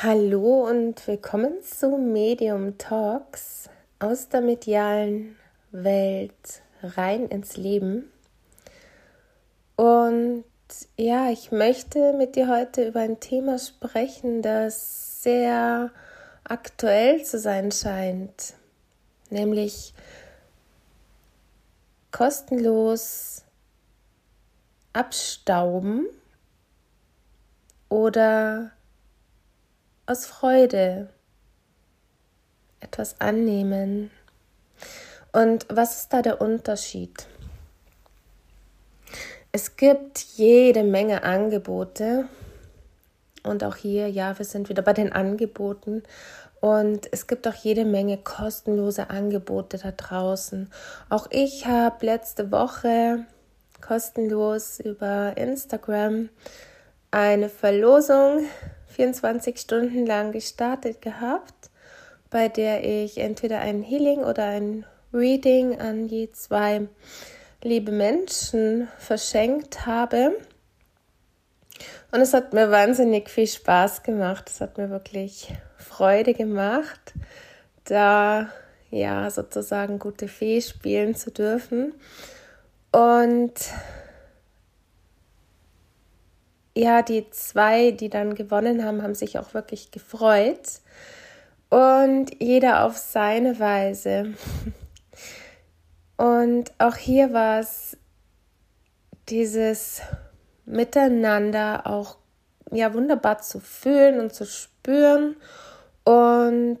Hallo und willkommen zu Medium Talks aus der medialen Welt rein ins Leben. Und ja, ich möchte mit dir heute über ein Thema sprechen, das sehr aktuell zu sein scheint, nämlich kostenlos abstauben oder aus Freude etwas annehmen. Und was ist da der Unterschied? Es gibt jede Menge Angebote. Und auch hier, ja, wir sind wieder bei den Angeboten. Und es gibt auch jede Menge kostenlose Angebote da draußen. Auch ich habe letzte Woche kostenlos über Instagram eine Verlosung 24 Stunden lang gestartet gehabt, bei der ich entweder ein Healing oder ein Reading an je zwei liebe Menschen verschenkt habe. Und es hat mir wahnsinnig viel Spaß gemacht. Es hat mir wirklich Freude gemacht, da ja sozusagen gute Fee spielen zu dürfen. Und ja, die zwei, die dann gewonnen haben, haben sich auch wirklich gefreut. Und jeder auf seine Weise. Und auch hier war es dieses Miteinander auch ja wunderbar zu fühlen und zu spüren und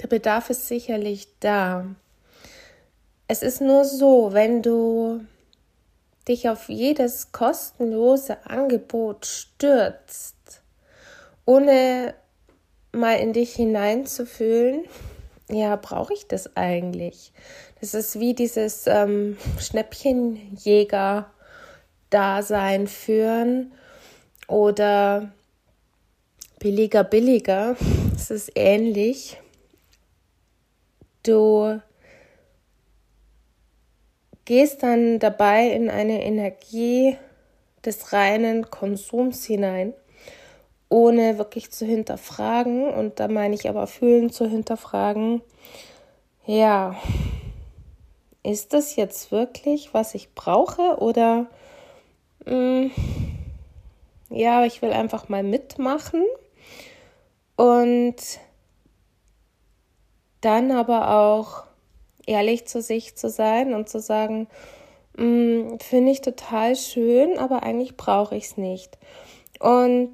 der Bedarf ist sicherlich da. Es ist nur so, wenn du dich auf jedes kostenlose Angebot stürzt, ohne mal in dich hineinzufühlen, ja, brauche ich das eigentlich? Das ist wie dieses ähm, Schnäppchenjäger-Dasein führen oder billiger, billiger. Es ist ähnlich. Du gehst dann dabei in eine Energie des reinen Konsums hinein, ohne wirklich zu hinterfragen. Und da meine ich aber fühlen zu hinterfragen, ja, ist das jetzt wirklich, was ich brauche? Oder mh, mm, ja, ich will einfach mal mitmachen. Und dann aber auch ehrlich zu sich zu sein und zu sagen, mm, finde ich total schön, aber eigentlich brauche ich es nicht. Und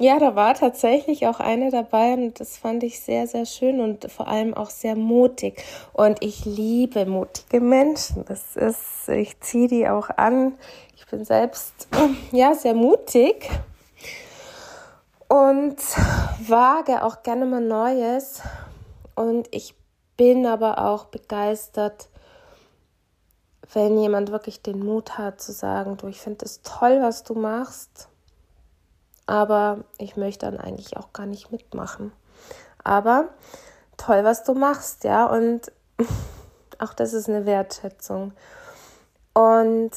ja, da war tatsächlich auch eine dabei und das fand ich sehr, sehr schön und vor allem auch sehr mutig. Und ich liebe mutige Menschen. Das ist, ich ziehe die auch an. Ich bin selbst, ja, sehr mutig und wage auch gerne mal Neues. Und ich bin aber auch begeistert, wenn jemand wirklich den Mut hat zu sagen, du, ich finde es toll, was du machst, aber ich möchte dann eigentlich auch gar nicht mitmachen. Aber toll, was du machst, ja, und auch das ist eine Wertschätzung. Und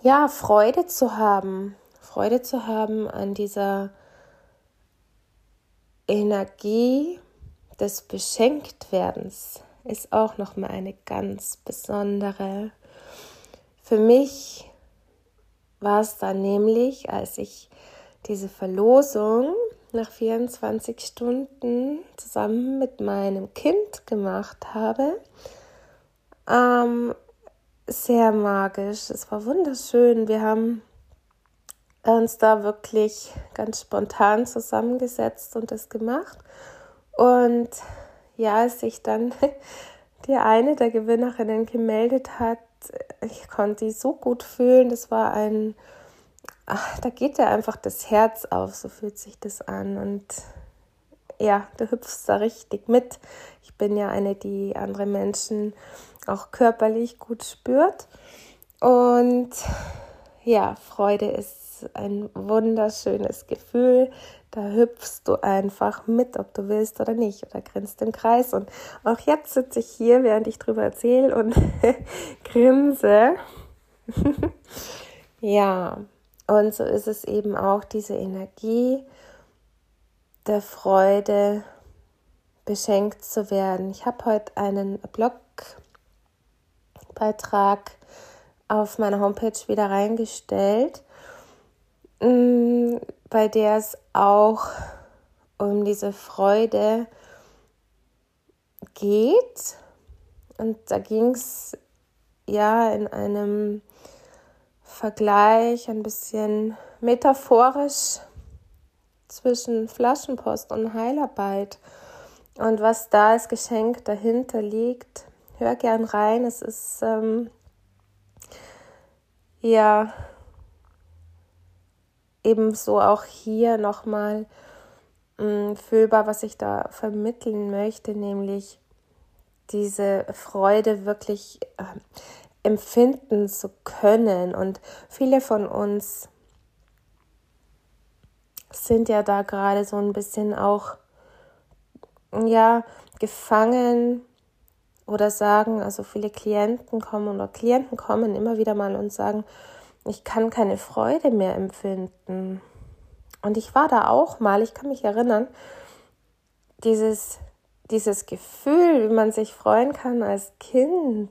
ja, Freude zu haben, Freude zu haben an dieser Energie, des Beschenktwerdens ist auch noch mal eine ganz besondere. Für mich war es dann nämlich, als ich diese Verlosung nach 24 Stunden zusammen mit meinem Kind gemacht habe, ähm, sehr magisch. Es war wunderschön. Wir haben uns da wirklich ganz spontan zusammengesetzt und das gemacht. Und ja, als sich dann die eine der Gewinnerinnen gemeldet hat, ich konnte sie so gut fühlen. Das war ein, ach, da geht ja einfach das Herz auf, so fühlt sich das an. Und ja, du hüpfst da richtig mit. Ich bin ja eine, die andere Menschen auch körperlich gut spürt. Und ja, Freude ist ein wunderschönes Gefühl, da hüpfst du einfach mit, ob du willst oder nicht, oder grinst im Kreis. Und auch jetzt sitze ich hier, während ich drüber erzähle und grinse. ja, Und so ist es eben auch diese Energie der Freude, beschenkt zu werden. Ich habe heute einen Blogbeitrag auf meiner Homepage wieder reingestellt, bei der es auch um diese Freude geht. Und da ging es ja in einem Vergleich ein bisschen metaphorisch zwischen Flaschenpost und Heilarbeit und was da als Geschenk dahinter liegt. Hör gern rein. Es ist ähm, ja ebenso auch hier nochmal mm, fühlbar, was ich da vermitteln möchte, nämlich diese Freude wirklich äh, empfinden zu können. Und viele von uns sind ja da gerade so ein bisschen auch ja gefangen oder sagen, also viele Klienten kommen oder Klienten kommen immer wieder mal und sagen, ich kann keine Freude mehr empfinden. Und ich war da auch mal, ich kann mich erinnern, dieses, dieses Gefühl, wie man sich freuen kann als Kind.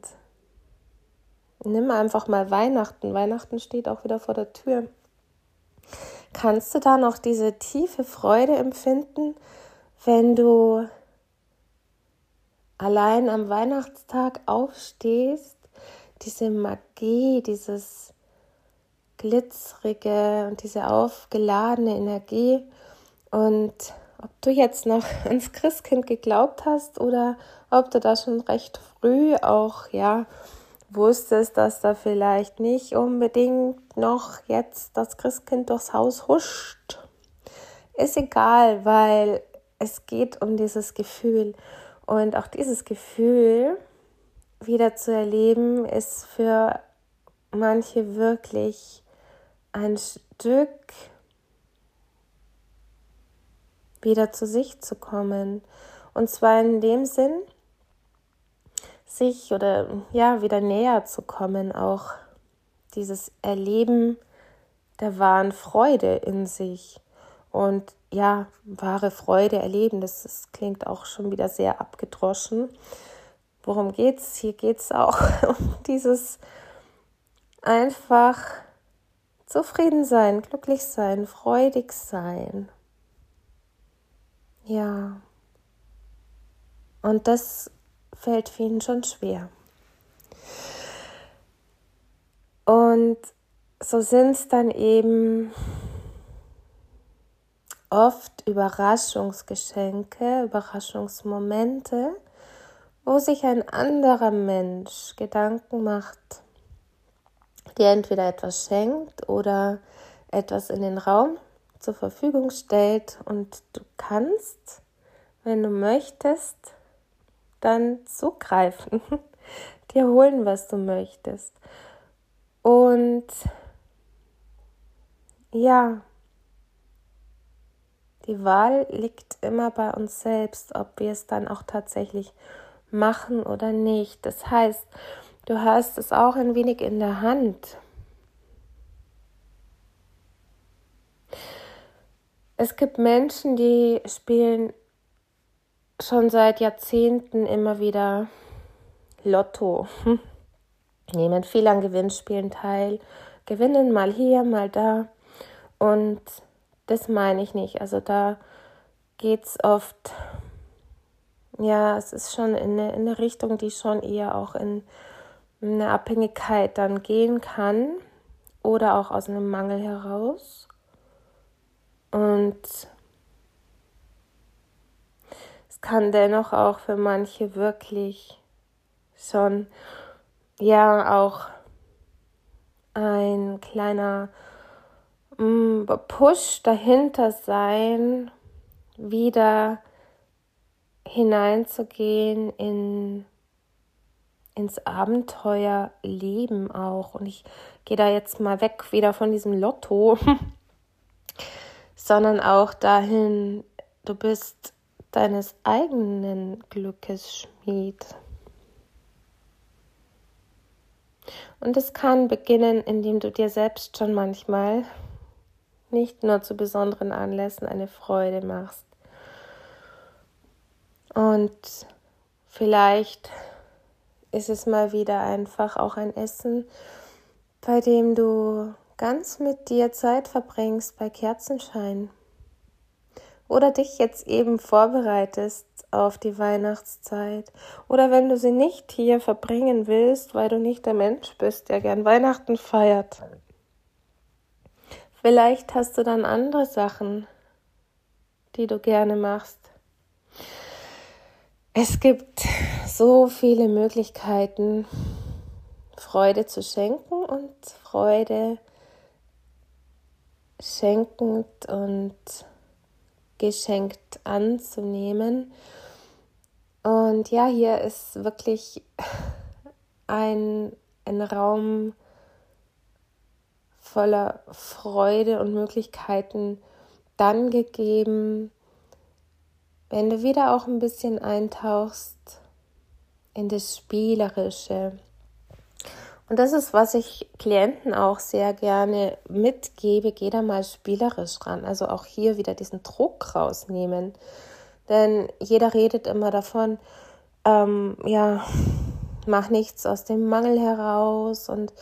Nimm einfach mal Weihnachten. Weihnachten steht auch wieder vor der Tür. Kannst du da noch diese tiefe Freude empfinden, wenn du allein am Weihnachtstag aufstehst, diese Magie, dieses glitzerige und diese aufgeladene Energie und ob du jetzt noch ans Christkind geglaubt hast oder ob du da schon recht früh auch ja wusstest, dass da vielleicht nicht unbedingt noch jetzt das Christkind durchs Haus huscht. Ist egal, weil es geht um dieses Gefühl. Und auch dieses Gefühl wieder zu erleben, ist für manche wirklich ein Stück wieder zu sich zu kommen. Und zwar in dem Sinn, sich oder ja, wieder näher zu kommen, auch dieses Erleben der wahren Freude in sich. Und ja, wahre Freude erleben, das, das klingt auch schon wieder sehr abgedroschen. Worum geht's? Hier geht's auch um dieses einfach zufrieden sein, glücklich sein, freudig sein. Ja. Und das fällt vielen schon schwer. Und so sind es dann eben oft Überraschungsgeschenke, Überraschungsmomente, wo sich ein anderer Mensch Gedanken macht, dir entweder etwas schenkt oder etwas in den Raum zur Verfügung stellt und du kannst, wenn du möchtest, dann zugreifen, dir holen, was du möchtest. Und ja, die Wahl liegt immer bei uns selbst, ob wir es dann auch tatsächlich machen oder nicht. Das heißt, du hast es auch ein wenig in der Hand. Es gibt Menschen, die spielen schon seit Jahrzehnten immer wieder Lotto, nehmen viel an Gewinnspielen teil, gewinnen mal hier, mal da und das meine ich nicht. Also da geht es oft, ja, es ist schon in eine, in eine Richtung, die schon eher auch in eine Abhängigkeit dann gehen kann oder auch aus einem Mangel heraus. Und es kann dennoch auch für manche wirklich schon, ja, auch ein kleiner Mm, Push dahinter sein, wieder hineinzugehen in ins Abenteuerleben auch. Und ich gehe da jetzt mal weg wieder von diesem Lotto, sondern auch dahin, du bist deines eigenen Glückes Schmied. Und es kann beginnen, indem du dir selbst schon manchmal nicht nur zu besonderen Anlässen eine Freude machst. Und vielleicht ist es mal wieder einfach auch ein Essen, bei dem du ganz mit dir Zeit verbringst bei Kerzenschein. Oder dich jetzt eben vorbereitest auf die Weihnachtszeit. Oder wenn du sie nicht hier verbringen willst, weil du nicht der Mensch bist, der gern Weihnachten feiert. Vielleicht hast du dann andere Sachen, die du gerne machst. Es gibt so viele Möglichkeiten, Freude zu schenken und Freude schenkend und geschenkt anzunehmen. Und ja, hier ist wirklich ein, ein Raum voller Freude und Möglichkeiten dann gegeben, wenn du wieder auch ein bisschen eintauchst in das Spielerische. Und das ist, was ich Klienten auch sehr gerne mitgebe. Geh da mal spielerisch ran. Also auch hier wieder diesen Druck rausnehmen. Denn jeder redet immer davon, ähm, ja, mach nichts aus dem Mangel heraus und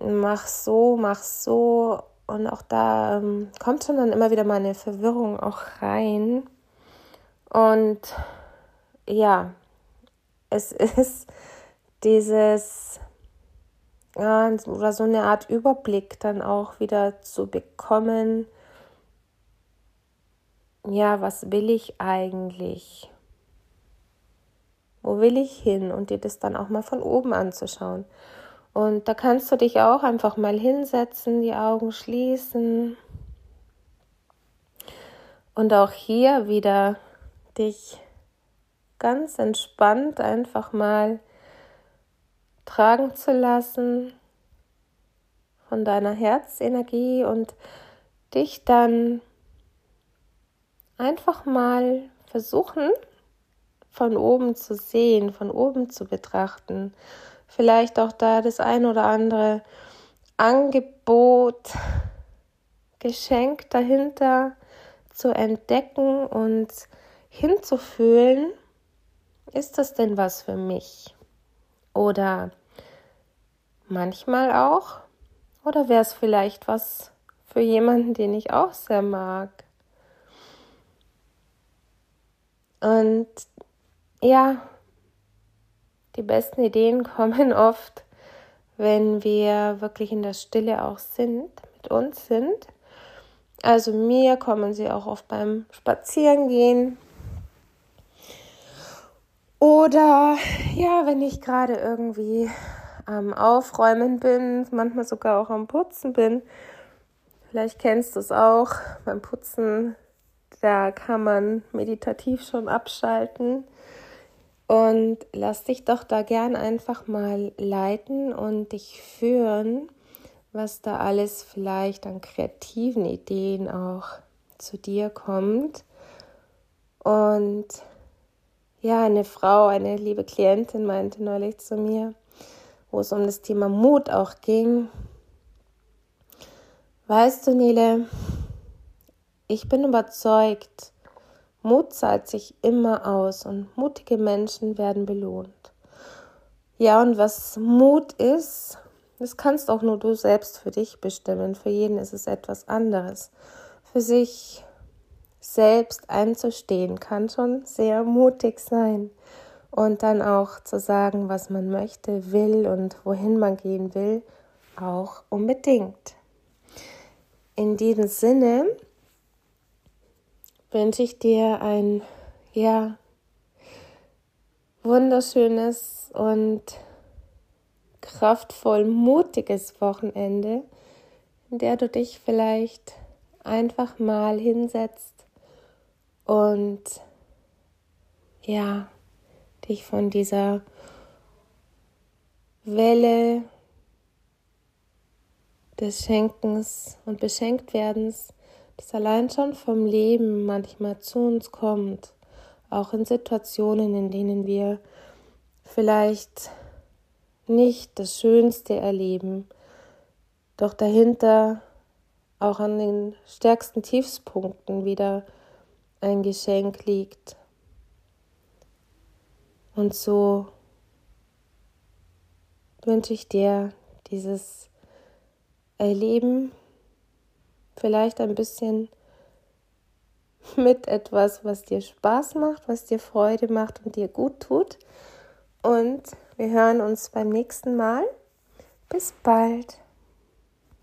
mach so, mach so. Und auch da ähm, kommt schon dann immer wieder mal eine Verwirrung auch rein. Und ja, es ist dieses, ja, oder so eine Art Überblick dann auch wieder zu bekommen. Ja, was will ich eigentlich? Wo will ich hin? Und dir das dann auch mal von oben anzuschauen. Und da kannst du dich auch einfach mal hinsetzen, die Augen schließen und auch hier wieder dich ganz entspannt einfach mal tragen zu lassen von deiner Herzenergie und dich dann einfach mal versuchen, von oben zu sehen, von oben zu betrachten. Vielleicht auch da das ein oder andere Angebot, Geschenk dahinter zu entdecken und hinzufühlen, ist das denn was für mich? Oder manchmal auch, oder wäre es vielleicht was für jemanden, den ich auch sehr mag? Und ja, die besten Ideen kommen oft, wenn wir wirklich in der Stille auch sind, mit uns sind. Also mir kommen sie auch oft beim Spazierengehen. Oder ja, wenn ich gerade irgendwie am Aufräumen bin, manchmal sogar auch am Putzen bin. Vielleicht kennst du es auch beim Putzen, da kann man meditativ schon abschalten. Und lass dich doch da gern einfach mal leiten und dich führen, was da alles vielleicht an kreativen Ideen auch zu dir kommt. Und ja, eine Frau, eine liebe Klientin meinte neulich zu mir, wo es um das Thema Mut auch ging. Weißt du, Nele, ich bin überzeugt, Mut zahlt sich immer aus und mutige Menschen werden belohnt. Ja, und was Mut ist, das kannst auch nur du selbst für dich bestimmen. Für jeden ist es etwas anderes. Für sich selbst einzustehen kann schon sehr mutig sein. Und dann auch zu sagen, was man möchte, will und wohin man gehen will, auch unbedingt. In diesem Sinne wünsche ich dir ein, ja, wunderschönes und kraftvoll mutiges Wochenende, in der du dich vielleicht einfach mal hinsetzt und ja, dich von dieser Welle des Schenkens und Beschenktwerdens das allein schon vom Leben manchmal zu uns kommt, auch in Situationen, in denen wir vielleicht nicht das Schönste erleben, doch dahinter auch an den stärksten Tiefspunkten wieder ein Geschenk liegt. Und so wünsche ich dir dieses Erleben vielleicht ein bisschen mit etwas, was dir Spaß macht, was dir Freude macht und dir gut tut. Und wir hören uns beim nächsten Mal. Bis bald.